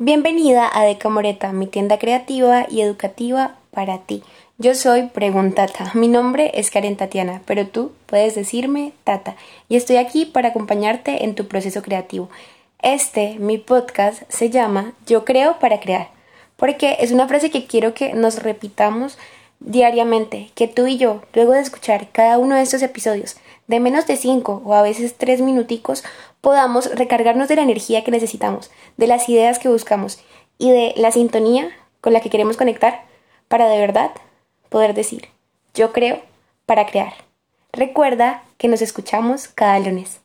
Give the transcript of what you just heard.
Bienvenida a Deca Moreta, mi tienda creativa y educativa para ti. Yo soy Preguntata. Mi nombre es Karen Tatiana, pero tú puedes decirme Tata. Y estoy aquí para acompañarte en tu proceso creativo. Este, mi podcast, se llama Yo creo para crear, porque es una frase que quiero que nos repitamos diariamente, que tú y yo, luego de escuchar cada uno de estos episodios, de menos de 5 o a veces 3 minuticos, podamos recargarnos de la energía que necesitamos, de las ideas que buscamos y de la sintonía con la que queremos conectar para de verdad poder decir, yo creo para crear. Recuerda que nos escuchamos cada lunes.